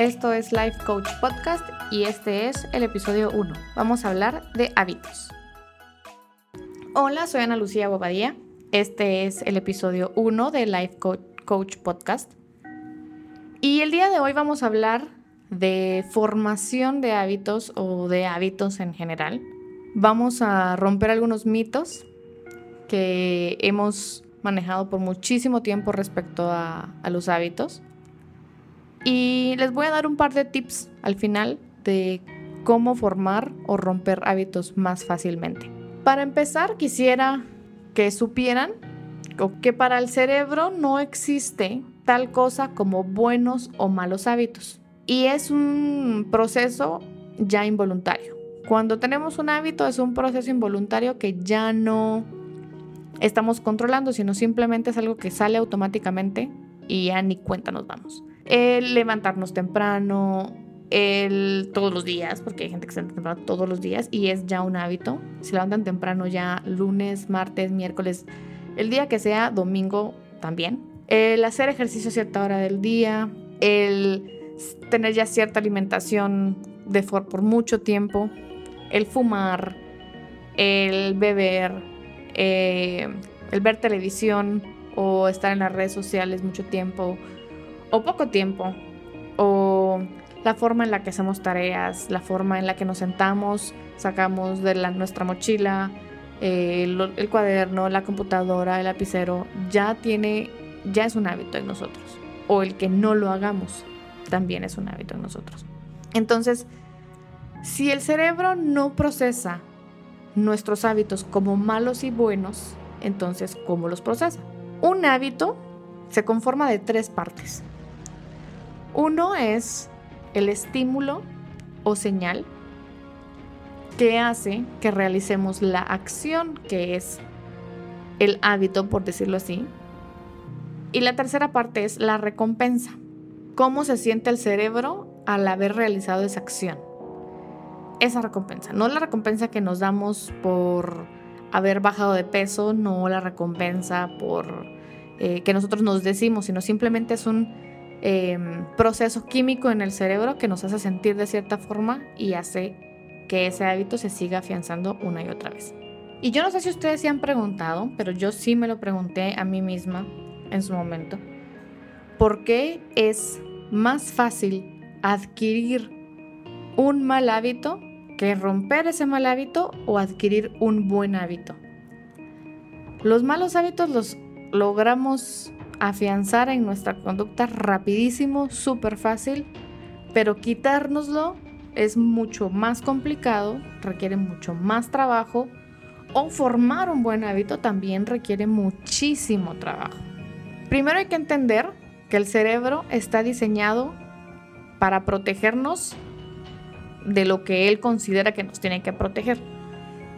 esto es Life Coach Podcast y este es el episodio 1. Vamos a hablar de hábitos. Hola, soy Ana Lucía Bobadía. Este es el episodio 1 de Life Coach Podcast. Y el día de hoy vamos a hablar de formación de hábitos o de hábitos en general. Vamos a romper algunos mitos que hemos manejado por muchísimo tiempo respecto a, a los hábitos. Y les voy a dar un par de tips al final de cómo formar o romper hábitos más fácilmente. Para empezar, quisiera que supieran que para el cerebro no existe tal cosa como buenos o malos hábitos. Y es un proceso ya involuntario. Cuando tenemos un hábito es un proceso involuntario que ya no estamos controlando, sino simplemente es algo que sale automáticamente y ya ni cuenta nos vamos. El levantarnos temprano, el, todos los días, porque hay gente que se levanta temprano todos los días y es ya un hábito. Se levantan temprano ya lunes, martes, miércoles, el día que sea, domingo también. El hacer ejercicio a cierta hora del día, el tener ya cierta alimentación de por mucho tiempo, el fumar, el beber, eh, el ver televisión o estar en las redes sociales mucho tiempo o poco tiempo o la forma en la que hacemos tareas, la forma en la que nos sentamos, sacamos de la, nuestra mochila, eh, el, cuaderno, la computadora, el lapicero, ya tiene, ya es un hábito en nosotros. O el que no lo hagamos también es un hábito en nosotros. Entonces, si el cerebro no procesa nuestros hábitos como malos y buenos, entonces, ¿cómo los procesa? Un hábito se conforma de tres partes. Uno es el estímulo o señal que hace que realicemos la acción, que es el hábito, por decirlo así. Y la tercera parte es la recompensa. ¿Cómo se siente el cerebro al haber realizado esa acción? Esa recompensa. No la recompensa que nos damos por haber bajado de peso, no la recompensa por eh, que nosotros nos decimos, sino simplemente es un Em, proceso químico en el cerebro que nos hace sentir de cierta forma y hace que ese hábito se siga afianzando una y otra vez. Y yo no sé si ustedes se han preguntado, pero yo sí me lo pregunté a mí misma en su momento. ¿Por qué es más fácil adquirir un mal hábito que romper ese mal hábito o adquirir un buen hábito? Los malos hábitos los logramos afianzar en nuestra conducta rapidísimo, súper fácil, pero quitárnoslo es mucho más complicado, requiere mucho más trabajo o formar un buen hábito también requiere muchísimo trabajo. Primero hay que entender que el cerebro está diseñado para protegernos de lo que él considera que nos tiene que proteger.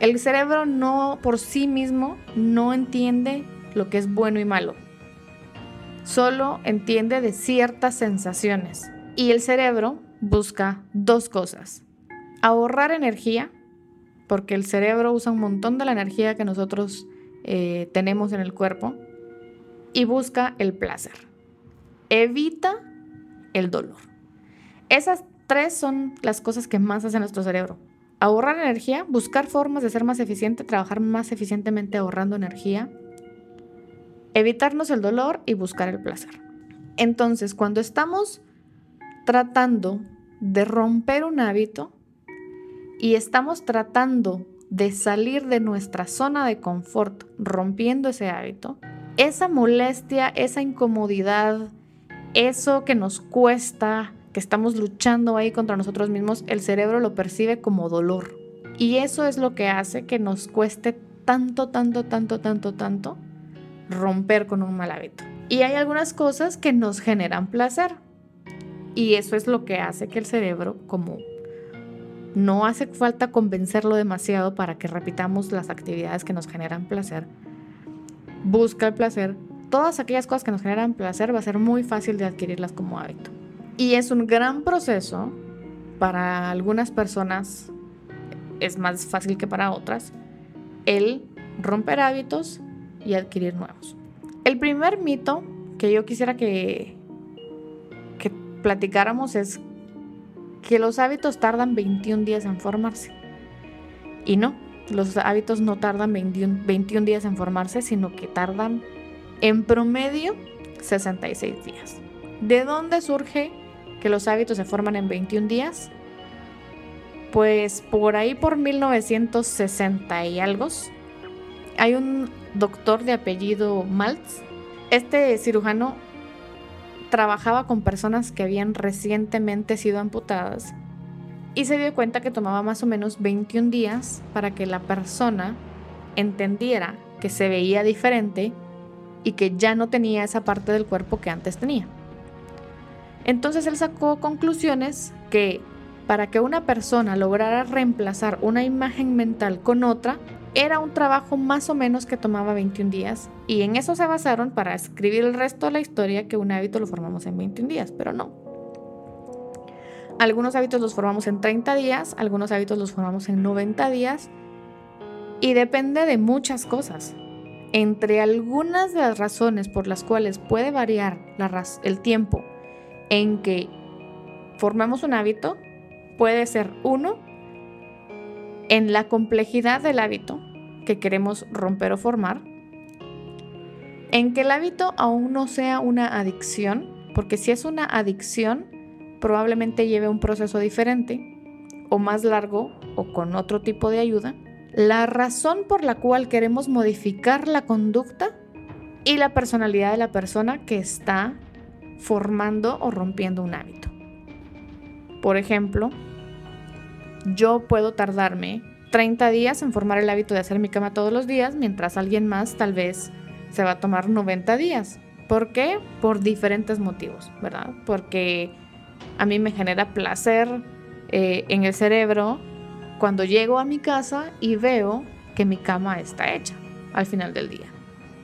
El cerebro no por sí mismo no entiende lo que es bueno y malo solo entiende de ciertas sensaciones. Y el cerebro busca dos cosas. Ahorrar energía, porque el cerebro usa un montón de la energía que nosotros eh, tenemos en el cuerpo. Y busca el placer. Evita el dolor. Esas tres son las cosas que más hace nuestro cerebro. Ahorrar energía, buscar formas de ser más eficiente, trabajar más eficientemente ahorrando energía evitarnos el dolor y buscar el placer. Entonces, cuando estamos tratando de romper un hábito y estamos tratando de salir de nuestra zona de confort rompiendo ese hábito, esa molestia, esa incomodidad, eso que nos cuesta, que estamos luchando ahí contra nosotros mismos, el cerebro lo percibe como dolor. Y eso es lo que hace que nos cueste tanto, tanto, tanto, tanto, tanto romper con un mal hábito. Y hay algunas cosas que nos generan placer. Y eso es lo que hace que el cerebro, como no hace falta convencerlo demasiado para que repitamos las actividades que nos generan placer, busca el placer. Todas aquellas cosas que nos generan placer va a ser muy fácil de adquirirlas como hábito. Y es un gran proceso para algunas personas, es más fácil que para otras, el romper hábitos y adquirir nuevos. El primer mito que yo quisiera que, que platicáramos es que los hábitos tardan 21 días en formarse. Y no, los hábitos no tardan 21, días en formarse, sino que tardan en promedio 66 días. ¿De dónde surge que los hábitos se forman en 21 días? Pues por ahí por 1960 y algo, hay un doctor de apellido Maltz. Este cirujano trabajaba con personas que habían recientemente sido amputadas y se dio cuenta que tomaba más o menos 21 días para que la persona entendiera que se veía diferente y que ya no tenía esa parte del cuerpo que antes tenía. Entonces él sacó conclusiones que para que una persona lograra reemplazar una imagen mental con otra, era un trabajo más o menos que tomaba 21 días y en eso se basaron para escribir el resto de la historia que un hábito lo formamos en 21 días, pero no. Algunos hábitos los formamos en 30 días, algunos hábitos los formamos en 90 días y depende de muchas cosas. Entre algunas de las razones por las cuales puede variar el tiempo en que formamos un hábito, puede ser uno, en la complejidad del hábito que queremos romper o formar, en que el hábito aún no sea una adicción, porque si es una adicción, probablemente lleve un proceso diferente o más largo o con otro tipo de ayuda, la razón por la cual queremos modificar la conducta y la personalidad de la persona que está formando o rompiendo un hábito. Por ejemplo, yo puedo tardarme 30 días en formar el hábito de hacer mi cama todos los días, mientras alguien más tal vez se va a tomar 90 días. ¿Por qué? Por diferentes motivos, ¿verdad? Porque a mí me genera placer eh, en el cerebro cuando llego a mi casa y veo que mi cama está hecha al final del día.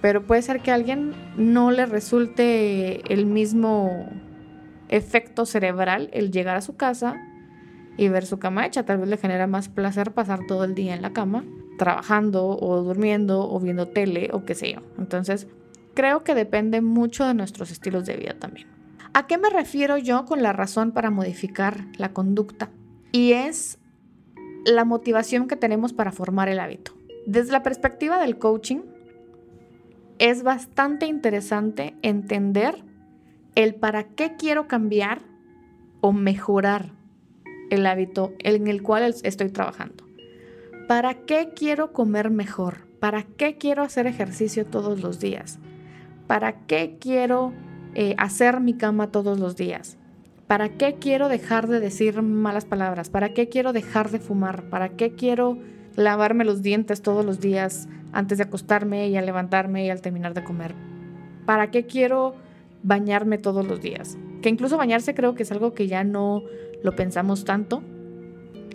Pero puede ser que a alguien no le resulte el mismo efecto cerebral el llegar a su casa y ver su cama hecha. Tal vez le genera más placer pasar todo el día en la cama, trabajando o durmiendo o viendo tele o qué sé yo. Entonces, creo que depende mucho de nuestros estilos de vida también. ¿A qué me refiero yo con la razón para modificar la conducta? Y es la motivación que tenemos para formar el hábito. Desde la perspectiva del coaching, es bastante interesante entender el para qué quiero cambiar o mejorar el hábito en el cual estoy trabajando. ¿Para qué quiero comer mejor? ¿Para qué quiero hacer ejercicio todos los días? ¿Para qué quiero eh, hacer mi cama todos los días? ¿Para qué quiero dejar de decir malas palabras? ¿Para qué quiero dejar de fumar? ¿Para qué quiero lavarme los dientes todos los días antes de acostarme y al levantarme y al terminar de comer? ¿Para qué quiero bañarme todos los días? Que incluso bañarse creo que es algo que ya no lo pensamos tanto.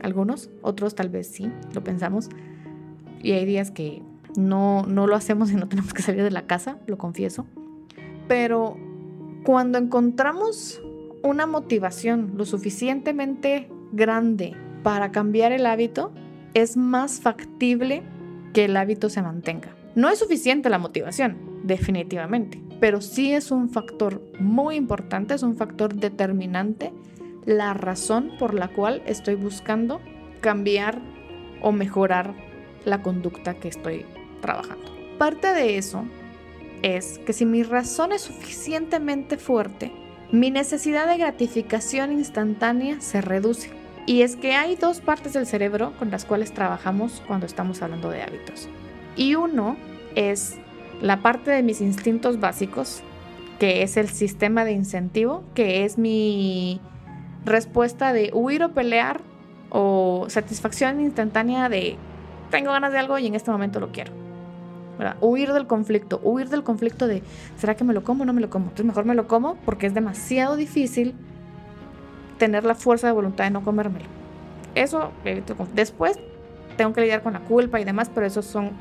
Algunos, otros tal vez sí, lo pensamos. Y hay días que no, no lo hacemos y no tenemos que salir de la casa, lo confieso. Pero cuando encontramos una motivación lo suficientemente grande para cambiar el hábito, es más factible que el hábito se mantenga. No es suficiente la motivación, definitivamente, pero sí es un factor muy importante, es un factor determinante la razón por la cual estoy buscando cambiar o mejorar la conducta que estoy trabajando. Parte de eso es que si mi razón es suficientemente fuerte, mi necesidad de gratificación instantánea se reduce. Y es que hay dos partes del cerebro con las cuales trabajamos cuando estamos hablando de hábitos. Y uno es la parte de mis instintos básicos, que es el sistema de incentivo, que es mi respuesta de huir o pelear o satisfacción instantánea de tengo ganas de algo y en este momento lo quiero. Huir del conflicto, huir del conflicto de, ¿será que me lo como o no me lo como? Entonces mejor me lo como porque es demasiado difícil tener la fuerza de voluntad de no comérmelo. Eso, después tengo que lidiar con la culpa y demás, pero eso son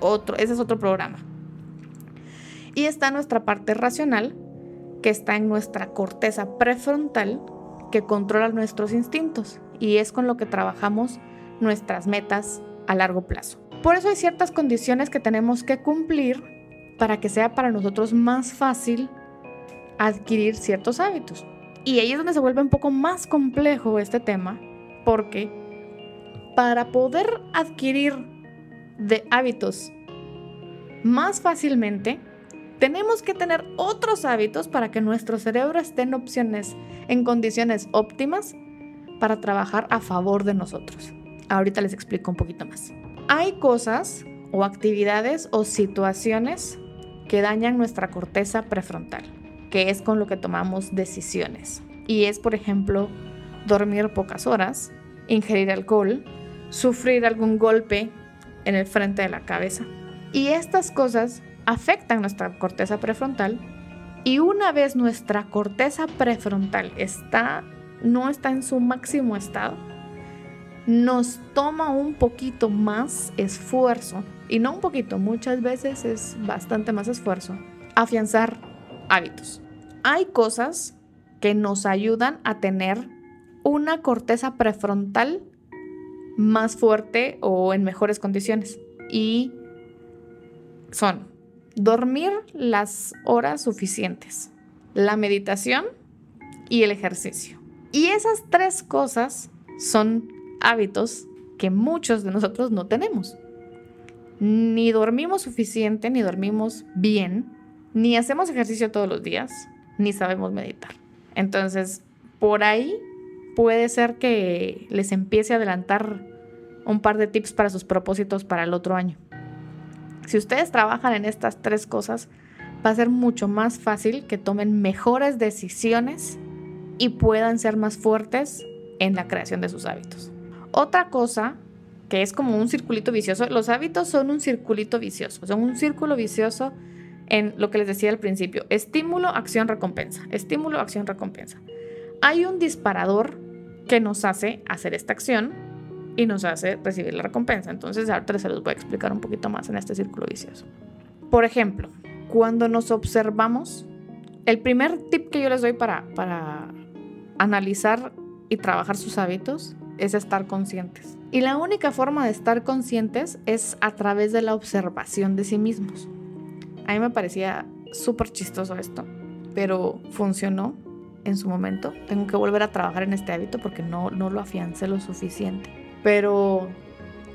otro, ese es otro programa. Y está nuestra parte racional, que está en nuestra corteza prefrontal, que controla nuestros instintos y es con lo que trabajamos nuestras metas a largo plazo. Por eso hay ciertas condiciones que tenemos que cumplir para que sea para nosotros más fácil adquirir ciertos hábitos. Y ahí es donde se vuelve un poco más complejo este tema, porque para poder adquirir de hábitos más fácilmente, tenemos que tener otros hábitos para que nuestro cerebro esté en opciones, en condiciones óptimas para trabajar a favor de nosotros. Ahorita les explico un poquito más. Hay cosas o actividades o situaciones que dañan nuestra corteza prefrontal, que es con lo que tomamos decisiones. Y es, por ejemplo, dormir pocas horas, ingerir alcohol, sufrir algún golpe en el frente de la cabeza. Y estas cosas afectan nuestra corteza prefrontal y una vez nuestra corteza prefrontal está no está en su máximo estado, nos toma un poquito más esfuerzo, y no un poquito, muchas veces es bastante más esfuerzo, afianzar hábitos. Hay cosas que nos ayudan a tener una corteza prefrontal más fuerte o en mejores condiciones. Y son dormir las horas suficientes, la meditación y el ejercicio. Y esas tres cosas son hábitos que muchos de nosotros no tenemos. Ni dormimos suficiente, ni dormimos bien, ni hacemos ejercicio todos los días, ni sabemos meditar. Entonces, por ahí puede ser que les empiece a adelantar un par de tips para sus propósitos para el otro año. Si ustedes trabajan en estas tres cosas, va a ser mucho más fácil que tomen mejores decisiones y puedan ser más fuertes en la creación de sus hábitos. Otra cosa que es como un circulito vicioso, los hábitos son un circulito vicioso, son un círculo vicioso en lo que les decía al principio, estímulo, acción, recompensa, estímulo, acción, recompensa. Hay un disparador que nos hace hacer esta acción y nos hace recibir la recompensa. Entonces ahorita se los voy a explicar un poquito más en este círculo vicioso. Por ejemplo, cuando nos observamos, el primer tip que yo les doy para, para analizar y trabajar sus hábitos es estar conscientes. Y la única forma de estar conscientes es a través de la observación de sí mismos. A mí me parecía súper chistoso esto, pero funcionó en su momento. Tengo que volver a trabajar en este hábito porque no, no lo afiancé lo suficiente. Pero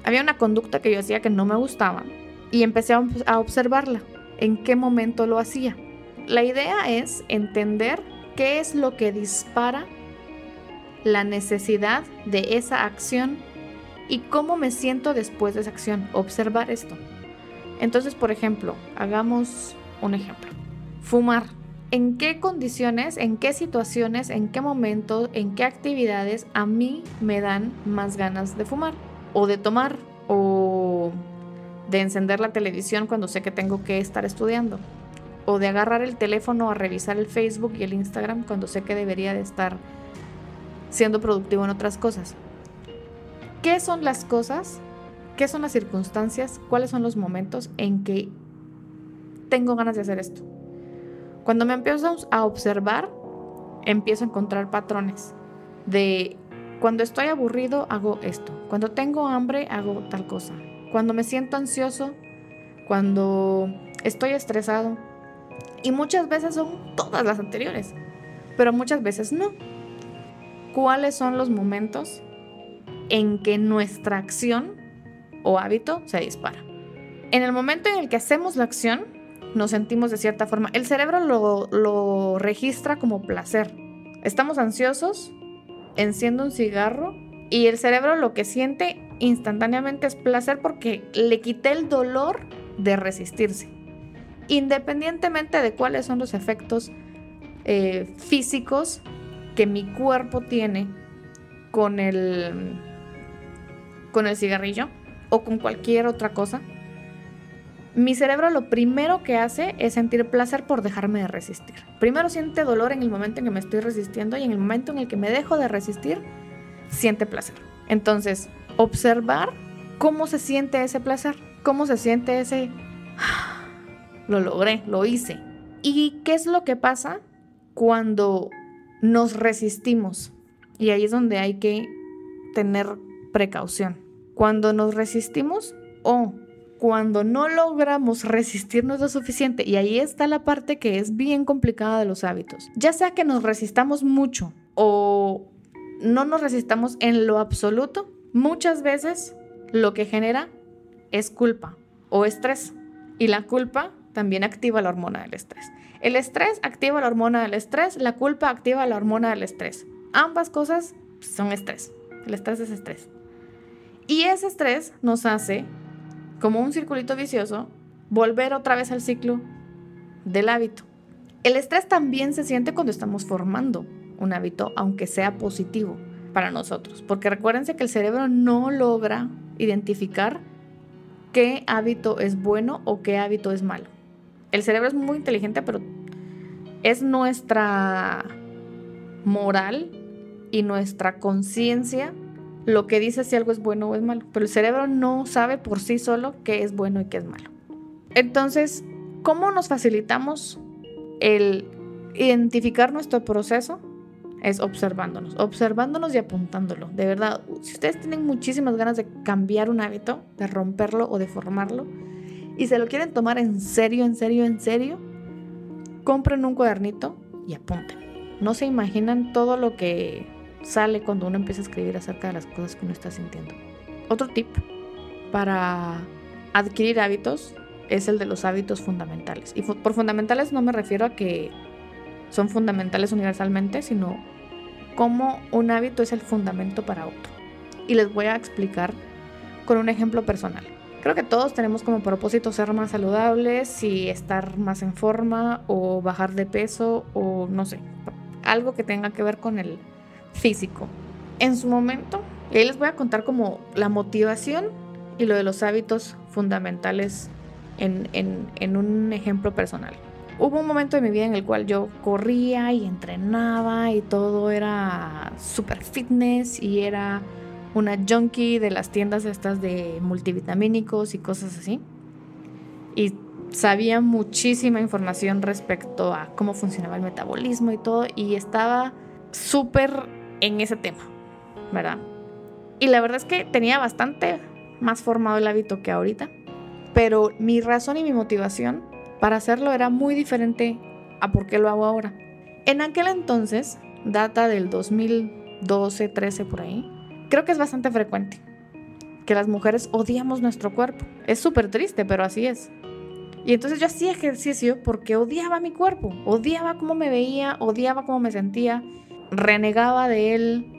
había una conducta que yo hacía que no me gustaba y empecé a observarla. ¿En qué momento lo hacía? La idea es entender qué es lo que dispara la necesidad de esa acción y cómo me siento después de esa acción. Observar esto. Entonces, por ejemplo, hagamos un ejemplo. Fumar. ¿En qué condiciones, en qué situaciones, en qué momentos, en qué actividades a mí me dan más ganas de fumar? O de tomar, o de encender la televisión cuando sé que tengo que estar estudiando. O de agarrar el teléfono a revisar el Facebook y el Instagram cuando sé que debería de estar siendo productivo en otras cosas. ¿Qué son las cosas? ¿Qué son las circunstancias? ¿Cuáles son los momentos en que tengo ganas de hacer esto? Cuando me empiezo a observar, empiezo a encontrar patrones de cuando estoy aburrido hago esto, cuando tengo hambre hago tal cosa, cuando me siento ansioso, cuando estoy estresado. Y muchas veces son todas las anteriores, pero muchas veces no cuáles son los momentos en que nuestra acción o hábito se dispara. En el momento en el que hacemos la acción, nos sentimos de cierta forma. El cerebro lo, registra como placer. Estamos ansiosos, enciendo un cigarro y el cerebro lo que siente instantáneamente es placer porque le quité el dolor de resistirse. Independientemente de cuáles son los efectos eh, físicos que mi cuerpo tiene con el, con el cigarrillo o con cualquier otra cosa, mi cerebro lo primero que hace es sentir placer por dejarme de resistir. Primero siente dolor en el momento en que me estoy resistiendo y en el momento en el que me dejo de resistir, siente placer. Entonces, observar cómo se siente ese placer, cómo se siente ese... Lo logré, lo hice. ¿Y qué es lo que pasa cuando nos resistimos. Y ahí es donde hay que tener precaución. Cuando nos resistimos o cuando no logramos resistirnos lo suficiente, y ahí está la parte que es bien complicada de los hábitos, ya sea que nos resistamos mucho o no nos resistamos en lo absoluto, muchas veces lo que genera es culpa o estrés. Y la culpa también activa la hormona del estrés. El estrés activa la hormona del estrés, la culpa activa la hormona del estrés. Ambas cosas son estrés. El estrés es estrés. Y ese estrés nos hace, como un circulito vicioso, volver otra vez al ciclo del hábito. El estrés también se siente cuando estamos formando un hábito, aunque sea positivo para nosotros. Porque recuérdense que el cerebro no logra identificar qué hábito es bueno o qué hábito es malo. El cerebro es muy inteligente, pero es nuestra moral y nuestra conciencia lo que dice si algo es bueno o es malo. Pero el cerebro no sabe por sí solo qué es bueno y qué es malo. Entonces, ¿cómo nos facilitamos el identificar nuestro proceso? Es observándonos, observándonos y apuntándolo. De verdad, si ustedes tienen muchísimas ganas de cambiar un hábito, de romperlo o de formarlo, y se lo quieren tomar en serio, en serio, en serio, compren un cuadernito y apunten. No se imaginan todo lo que sale cuando uno empieza a escribir acerca de las cosas que uno está sintiendo. Otro tip para adquirir hábitos es el de los hábitos fundamentales. Y por fundamentales no me refiero a que son fundamentales universalmente, sino cómo un hábito es el fundamento para otro. Y les voy a explicar con un ejemplo personal. Creo que todos tenemos como propósito ser más saludables y estar más en forma o bajar de peso o no sé, algo que tenga que ver con el físico. En su momento, y ahí les voy a contar como la motivación y lo de los hábitos fundamentales en, un ejemplo personal. Hubo un momento de mi vida en el cual yo corría y entrenaba y todo era super fitness y era una junkie de las tiendas estas de multivitamínicos y cosas así. Y sabía muchísima información respecto a cómo funcionaba el metabolismo y todo y estaba súper en ese tema, ¿verdad? Y la verdad es que tenía bastante más formado el hábito que ahorita, pero mi razón y mi motivación para hacerlo era muy diferente a por qué lo hago ahora. En aquel entonces, data del 2012, 13 por ahí, creo que es bastante frecuente que las mujeres odiamos nuestro cuerpo. Es súper triste, pero así es. Y entonces yo hacía ejercicio porque odiaba mi cuerpo, odiaba cómo me veía, odiaba cómo me sentía renegaba de él.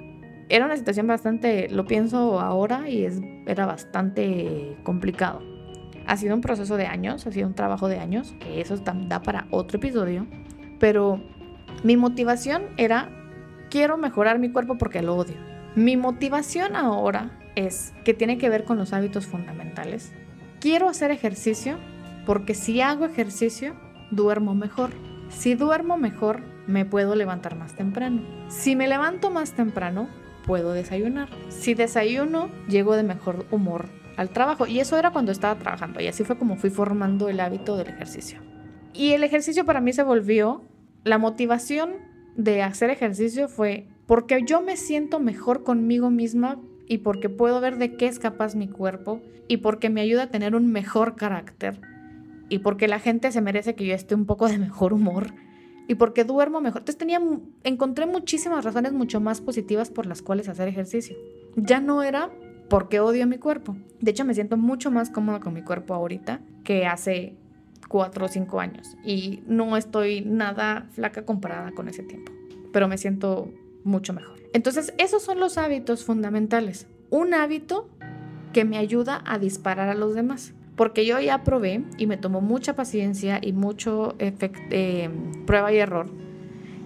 Era una situación bastante, lo pienso ahora, y es, era bastante complicado. Ha sido un proceso de años, ha sido un trabajo de años, que eso da para otro episodio. Pero mi motivación era, quiero mejorar mi cuerpo porque lo odio. Mi motivación ahora es que tiene que ver con los hábitos fundamentales. Quiero hacer ejercicio porque si hago ejercicio, duermo mejor. Si duermo mejor, me puedo levantar más temprano. Si me levanto más temprano, puedo desayunar. Si desayuno, llego de mejor humor al trabajo. Y eso era cuando estaba trabajando. Y así fue como fui formando el hábito del ejercicio. Y el ejercicio para mí se volvió, la motivación de hacer ejercicio fue porque yo me siento mejor conmigo misma y porque puedo ver de qué es capaz mi cuerpo y porque me ayuda a tener un mejor carácter y porque la gente se merece que yo esté un poco de mejor humor y porque duermo mejor. Entonces tenía, encontré muchísimas razones mucho más positivas por las cuales hacer ejercicio. Ya no era porque odio mi cuerpo. De hecho, me siento mucho más cómoda con mi cuerpo ahorita que hace cuatro o cinco años. Y no estoy nada flaca comparada con ese tiempo. Pero me siento mucho mejor. Entonces, esos son los hábitos fundamentales. Un hábito que me ayuda a disparar a los demás. Porque yo ya probé y me tomó mucha paciencia y mucho eh, prueba y error.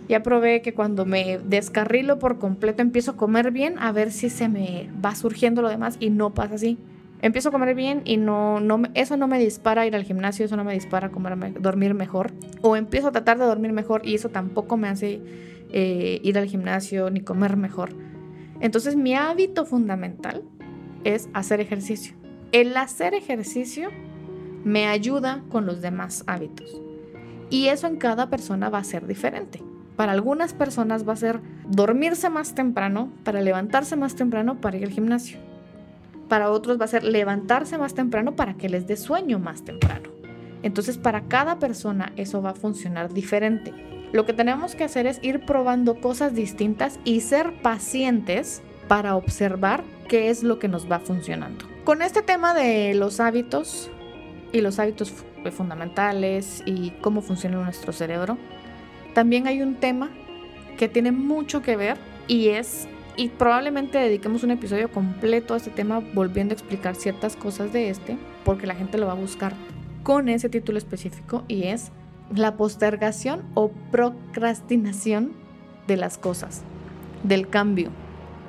Ya probé que cuando me descarrilo por completo empiezo a comer bien, a ver si se me va surgiendo lo demás y no pasa así. Empiezo a comer bien y no, eso no me dispara ir al gimnasio, eso no me dispara comer, dormir mejor. O empiezo a tratar de dormir mejor y eso tampoco me hace eh, ir al gimnasio ni comer mejor. Entonces mi hábito fundamental es hacer ejercicio. El hacer ejercicio me ayuda con los demás hábitos. Y eso en cada persona va a ser diferente. Para algunas personas va a ser dormirse más temprano, para levantarse más temprano, para ir al gimnasio. para otros va a ser levantarse más temprano para que les dé sueño más temprano. Entonces para cada persona eso va a funcionar diferente. Lo que tenemos que hacer es ir probando cosas distintas y ser pacientes para observar qué es lo que nos va funcionando. Con este tema de los hábitos y los hábitos fundamentales y cómo funciona nuestro cerebro, también hay un tema que tiene mucho que ver y es, y probablemente dediquemos un episodio completo a este tema volviendo a explicar ciertas cosas de este, porque la gente lo va a buscar con ese título específico y es la postergación o procrastinación de las cosas, del cambio.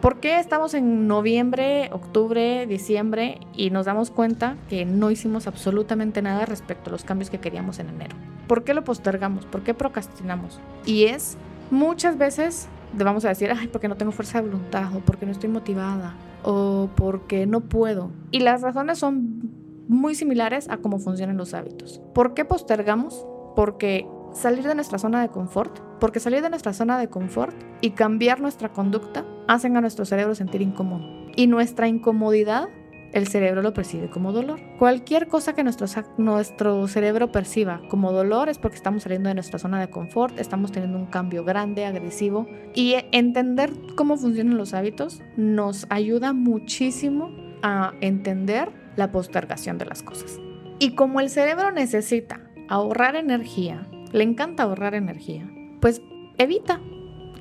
¿Por qué estamos en noviembre, octubre, diciembre y nos damos cuenta que no hicimos absolutamente nada respecto a los cambios que queríamos en enero? ¿Por qué lo postergamos? ¿Por qué procrastinamos? Y es muchas veces vamos a decir, ay, porque no tengo fuerza de voluntad, o porque no estoy motivada, o porque no puedo. Y las razones son muy similares a cómo funcionan los hábitos. ¿Por qué postergamos? Porque salir de nuestra zona de confort, porque salir de nuestra zona de confort y cambiar nuestra conducta hacen a nuestro cerebro sentir incómodo. Y nuestra incomodidad, el cerebro lo percibe como dolor. Cualquier cosa que nuestro, nuestro cerebro perciba como dolor es porque estamos saliendo de nuestra zona de confort, estamos teniendo un cambio grande, agresivo. Y entender cómo funcionan los hábitos nos ayuda muchísimo a entender la postergación de las cosas. Y como el cerebro necesita ahorrar energía, le encanta ahorrar energía, pues evita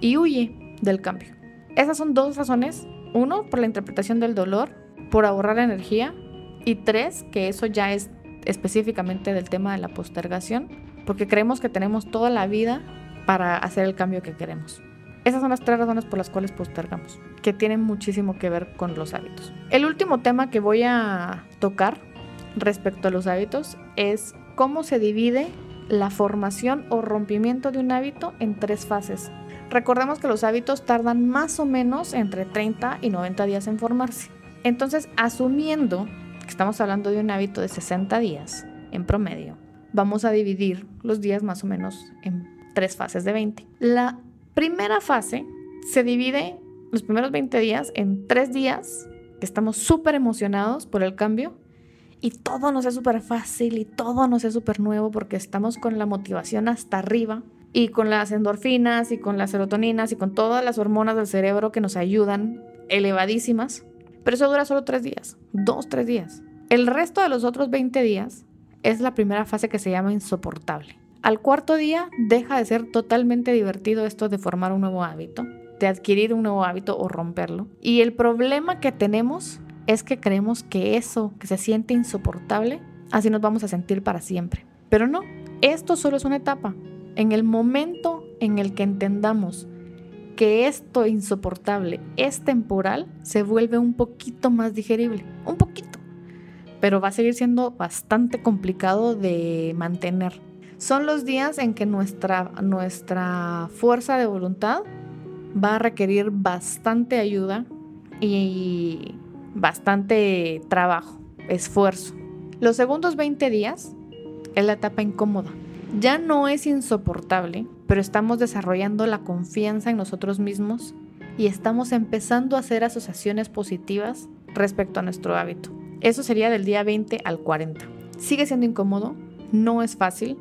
y huye del cambio. Esas son dos razones. Uno, por la interpretación del dolor, por ahorrar energía. Y tres, que eso ya es específicamente del tema de la postergación, porque creemos que tenemos toda la vida para hacer el cambio que queremos. Esas son las tres razones por las cuales postergamos, que tienen muchísimo que ver con los hábitos. El último tema que voy a tocar respecto a los hábitos es cómo se divide la formación o rompimiento de un hábito en tres fases. Recordemos que los hábitos tardan más o menos entre 30 y 90 días en formarse. Entonces, asumiendo que estamos hablando de un hábito de 60 días en promedio, vamos a dividir los días más o menos en tres fases de 20. La primera fase se divide los primeros 20 días en tres días que estamos súper emocionados por el cambio y todo nos es súper fácil y todo nos es súper nuevo porque estamos con la motivación hasta arriba y con las endorfinas y con las serotoninas y con todas las hormonas del cerebro que nos ayudan elevadísimas. Pero eso dura solo tres días, dos, tres días. El resto de los otros 20 días es la primera fase que se llama insoportable. Al cuarto día deja de ser totalmente divertido esto de formar un nuevo hábito, de adquirir un nuevo hábito o romperlo. Y el problema que tenemos es que creemos que eso que se siente insoportable, así nos vamos a sentir para siempre. Pero no, esto solo es una etapa. En el momento en el que entendamos que esto insoportable es temporal, se vuelve un poquito más digerible, un poquito, pero va a seguir siendo bastante complicado de mantener. Son los días en que nuestra, nuestra fuerza de voluntad va a requerir bastante ayuda y bastante trabajo, esfuerzo. Los segundos 20 días es la etapa incómoda. Ya no es insoportable, pero estamos desarrollando la confianza en nosotros mismos y estamos empezando a hacer asociaciones positivas respecto a nuestro hábito. Eso sería del día 20 al 40. Sigue siendo incómodo, no es fácil,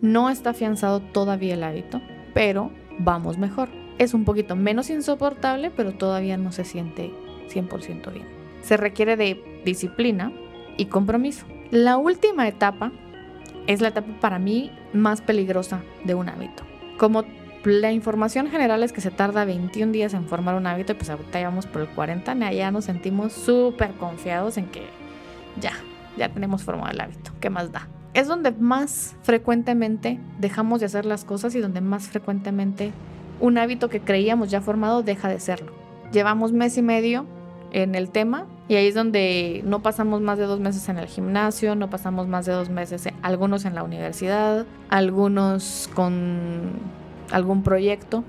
no está afianzado todavía el hábito, pero vamos mejor. Es un poquito menos insoportable, pero todavía no se siente 100% bien se requiere de disciplina y compromiso. La última etapa es la etapa para mí más peligrosa de un hábito. Como la información general es que se tarda 21 días en formar un hábito, pues ahorita vamos por el 40, ya nos sentimos súper confiados en que ya, ya tenemos formado el hábito. ¿Qué más da? Es donde más frecuentemente dejamos de hacer las cosas y donde más frecuentemente un hábito que creíamos ya formado deja de serlo. Llevamos mes y medio en el tema y ahí es donde no pasamos más de dos meses en el gimnasio, no pasamos más de dos meses, algunos en la universidad, algunos con algún proyecto.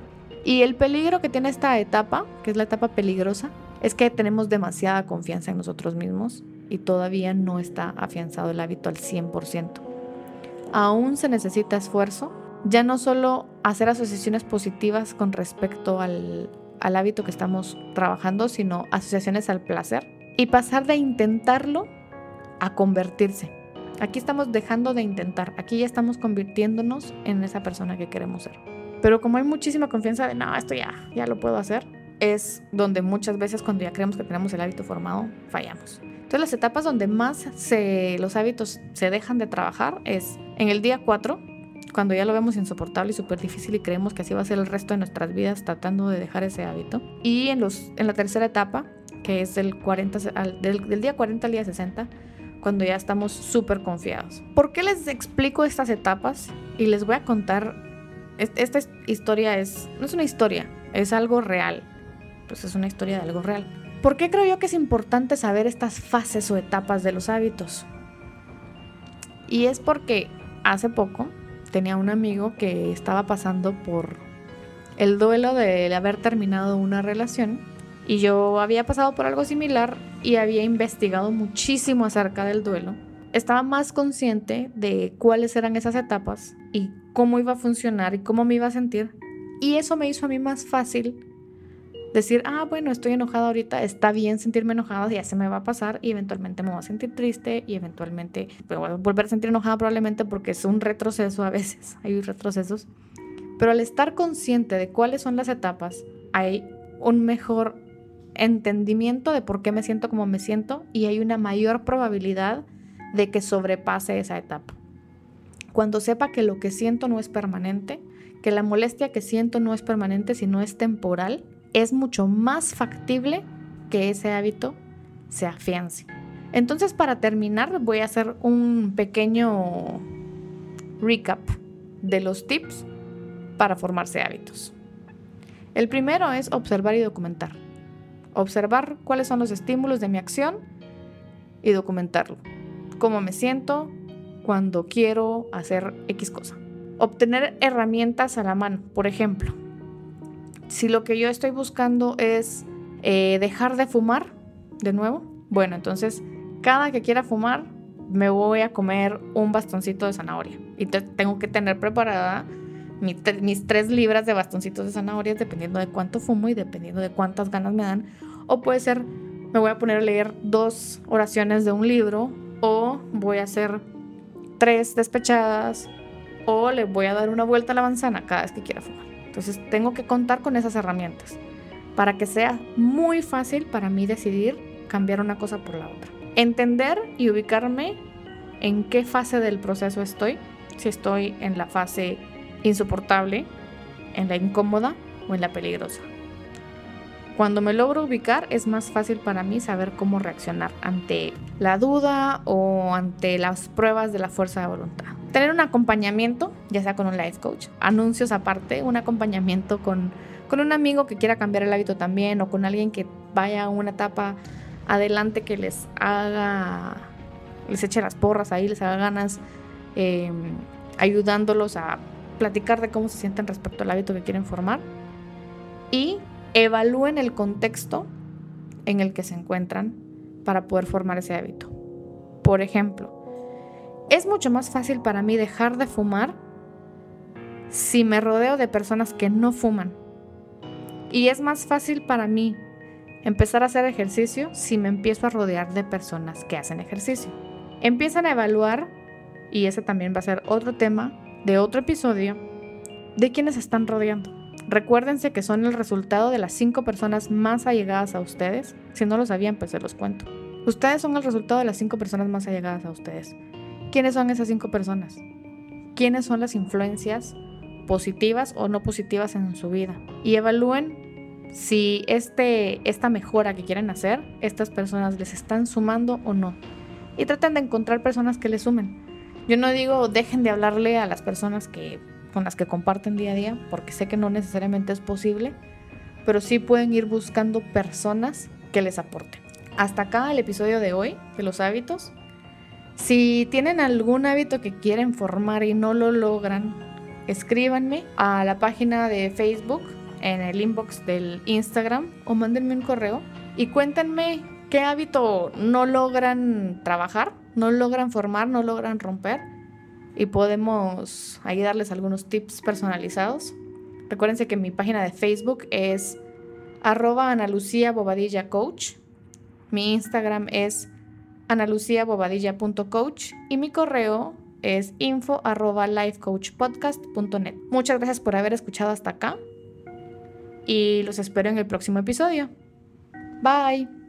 Y el peligro que tiene esta etapa, que es la etapa peligrosa, es que tenemos demasiada confianza en nosotros mismos y todavía no está afianzado el hábito al 100%. Aún se necesita esfuerzo, ya no solo hacer asociaciones positivas con respecto al, al hábito que estamos trabajando, sino asociaciones al placer y pasar de intentarlo a convertirse. Aquí estamos dejando de intentar, aquí ya estamos convirtiéndonos en esa persona que queremos ser. Pero como hay muchísima confianza de, no, esto ya, ya lo puedo hacer, es donde muchas veces cuando ya creemos que tenemos el hábito formado, fallamos. Entonces las etapas donde más los hábitos se dejan de trabajar es en el día 4, cuando ya lo vemos insoportable y súper difícil y creemos que así va a ser el resto de nuestras vidas tratando de dejar ese hábito. Y en, los, en la tercera etapa, que es del, 40, del, del día 40 al día 60, cuando ya estamos súper confiados. ¿Por qué les explico estas etapas? Y les voy a contar, esta historia es, no es una historia, es algo real. Pues es una historia de algo real. ¿Por qué creo yo que es importante saber estas fases o etapas de los hábitos? Y es porque hace poco tenía un amigo que estaba pasando por el duelo de haber terminado una relación y yo había pasado por algo similar y había investigado muchísimo acerca del duelo. Estaba más consciente de cuáles eran esas etapas y cómo iba a funcionar y cómo me iba a sentir. Y eso me hizo a mí más fácil decir, ah, bueno, estoy enojada ahorita, está bien sentirme enojada, ya se me va a pasar y eventualmente me voy a sentir triste y eventualmente me voy a volver a sentir enojada probablemente porque es un retroceso a veces, hay retrocesos. Pero al estar consciente de cuáles son las etapas, hay un mejor entendimiento de por qué me siento como me siento y hay una mayor probabilidad de que sobrepase esa etapa. Cuando sepa que lo que siento no es permanente, que la molestia que siento no es permanente, sino es temporal, es mucho más factible que ese hábito se afiance. Entonces, para terminar, voy a hacer un pequeño recap de los tips para formarse hábitos. El primero es observar y documentar observar cuáles son los estímulos de mi acción y documentarlo. Cómo me siento cuando quiero hacer X cosa. Obtener herramientas a la mano. Por ejemplo, si lo que yo estoy buscando es eh, dejar de fumar, de nuevo, bueno, entonces cada que quiera fumar me voy a comer un bastoncito de zanahoria. Y tengo que tener preparada mis, tres libras de bastoncitos de zanahorias dependiendo de cuánto fumo y dependiendo de cuántas ganas me dan. O puede ser, me voy a poner a leer dos oraciones de un libro o voy a hacer tres despechadas o le voy a dar una vuelta a la manzana cada vez que quiera fumar. Entonces tengo que contar con esas herramientas para que sea muy fácil para mí decidir cambiar una cosa por la otra. Entender y ubicarme en qué fase del proceso estoy. Si estoy en la fase insoportable, en la incómoda o en la peligrosa. Cuando me logro ubicar es más fácil para mí saber cómo reaccionar ante la duda o ante las pruebas de la fuerza de voluntad. Tener un acompañamiento, ya sea con un life coach, anuncios aparte, un acompañamiento con, con un amigo que quiera cambiar el hábito también o con alguien que vaya a una etapa adelante que les haga, les eche las porras ahí, les haga ganas, eh, ayudándolos a platicar de cómo se sienten respecto al hábito que quieren formar y evalúen el contexto en el que se encuentran para poder formar ese hábito. Por ejemplo, es mucho más fácil para mí dejar de fumar si me rodeo de personas que no fuman. Y es más fácil para mí empezar a hacer ejercicio si me empiezo a rodear de personas que hacen ejercicio. Empiezan a evaluar, y ese también va a ser otro tema, de otro episodio de quienes están rodeando. Recuérdense que son el resultado de las cinco personas más allegadas a ustedes. Si no lo sabían, pues se los cuento. Ustedes son el resultado de las cinco personas más allegadas a ustedes. ¿Quiénes son esas cinco personas? ¿Quiénes son las influencias positivas o no positivas en su vida? Y evalúen si este, esta mejora que quieren hacer, estas personas les están sumando o no. Y traten de encontrar personas que les sumen. Yo no digo dejen de hablarle a las personas que, con las que comparten día a día, porque sé que no necesariamente es posible, pero sí pueden ir buscando personas que les aporten. Hasta acá el episodio de hoy de los hábitos. Si tienen algún hábito que quieren formar y no lo logran, escríbanme a la página de Facebook, en el inbox del Instagram o mándenme un correo y cuéntenme qué hábito no logran trabajar no logran formar, no logran romper y podemos ahí darles algunos tips personalizados. Recuérdense que mi página de Facebook es arroba Ana Lucía Bobadilla Coach Mi Instagram es analuciabobadilla.coach y mi correo es info arroba lifecoachpodcast.net. Muchas gracias por haber escuchado hasta acá y los espero en el próximo episodio. Bye.